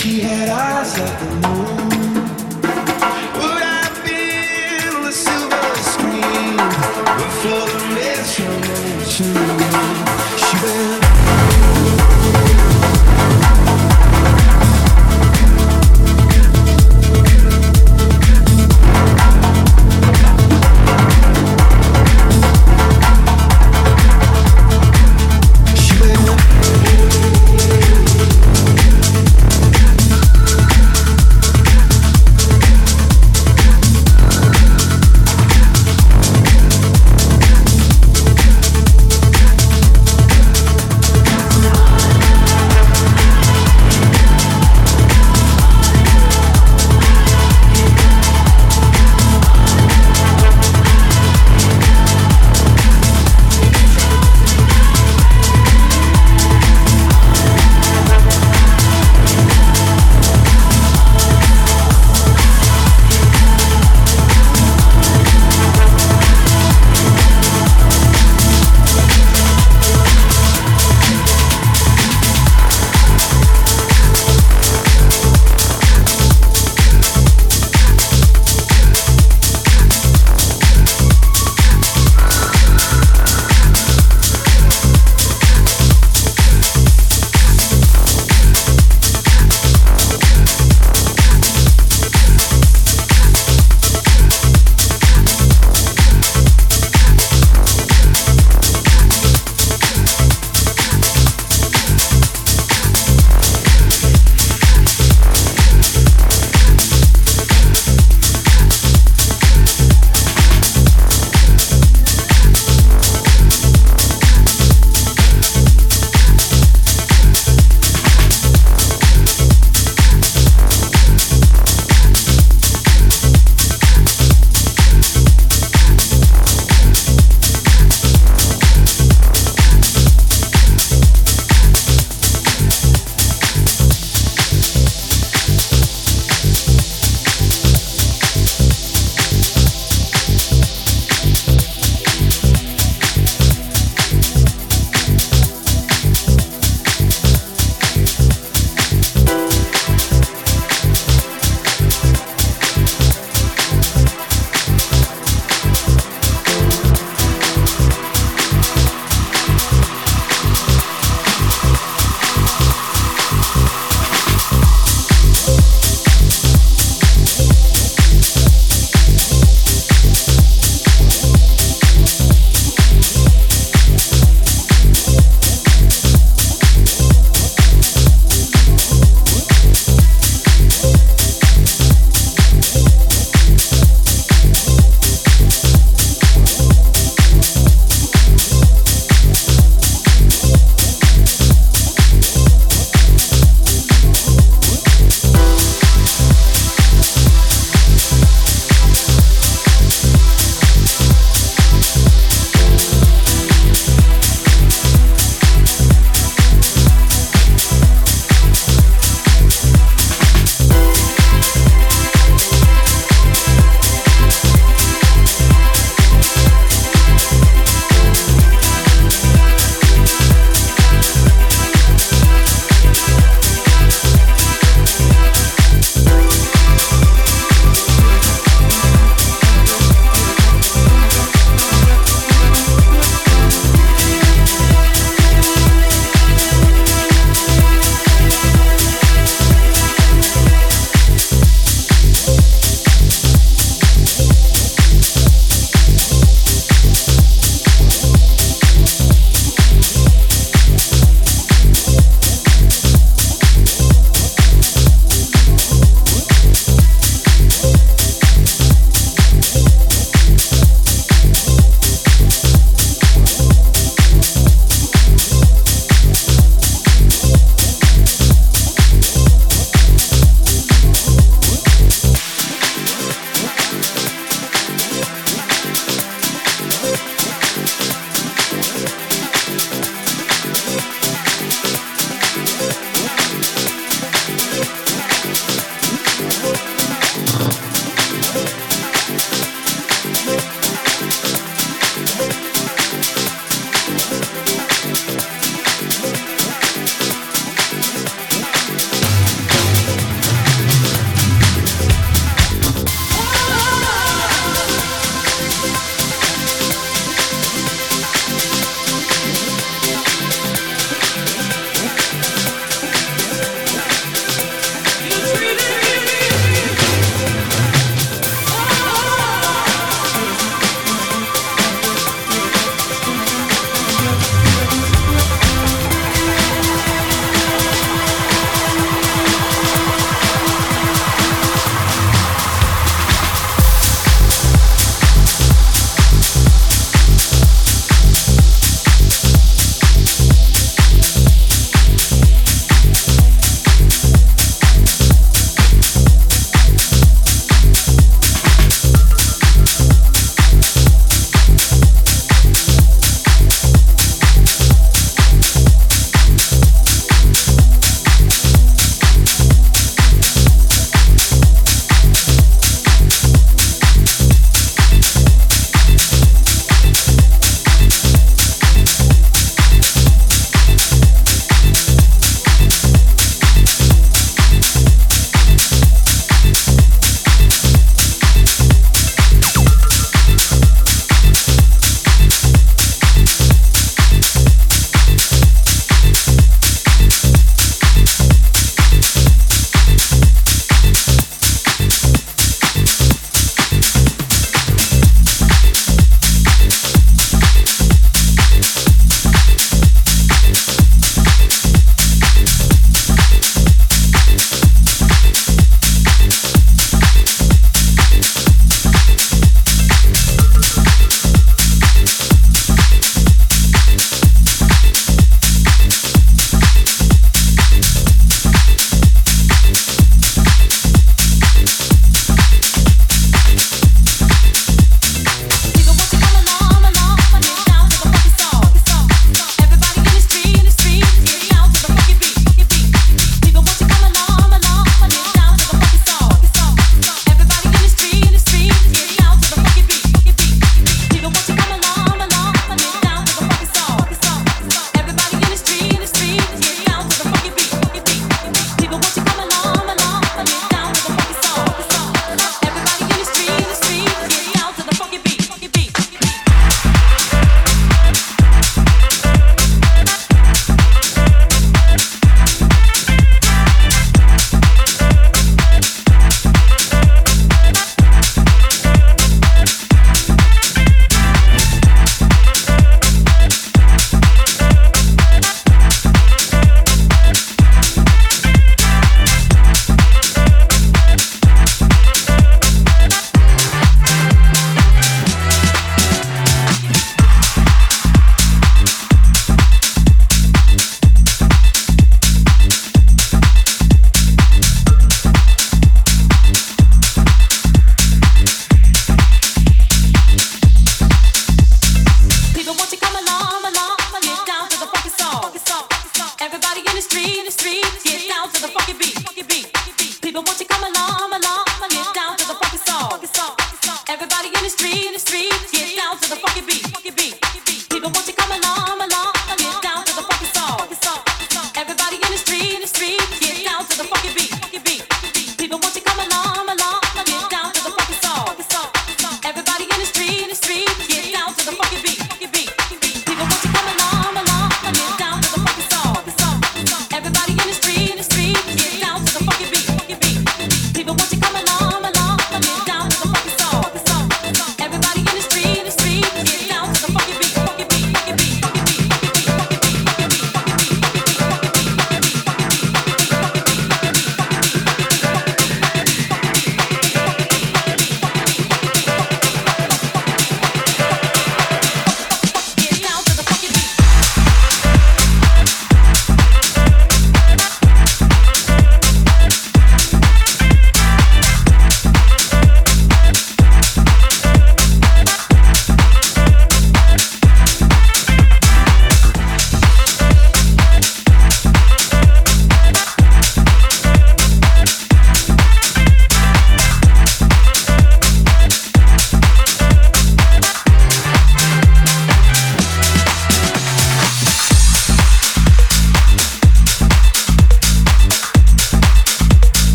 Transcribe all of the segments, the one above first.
she had eyes like the moon.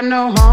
Got no home,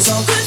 So. good.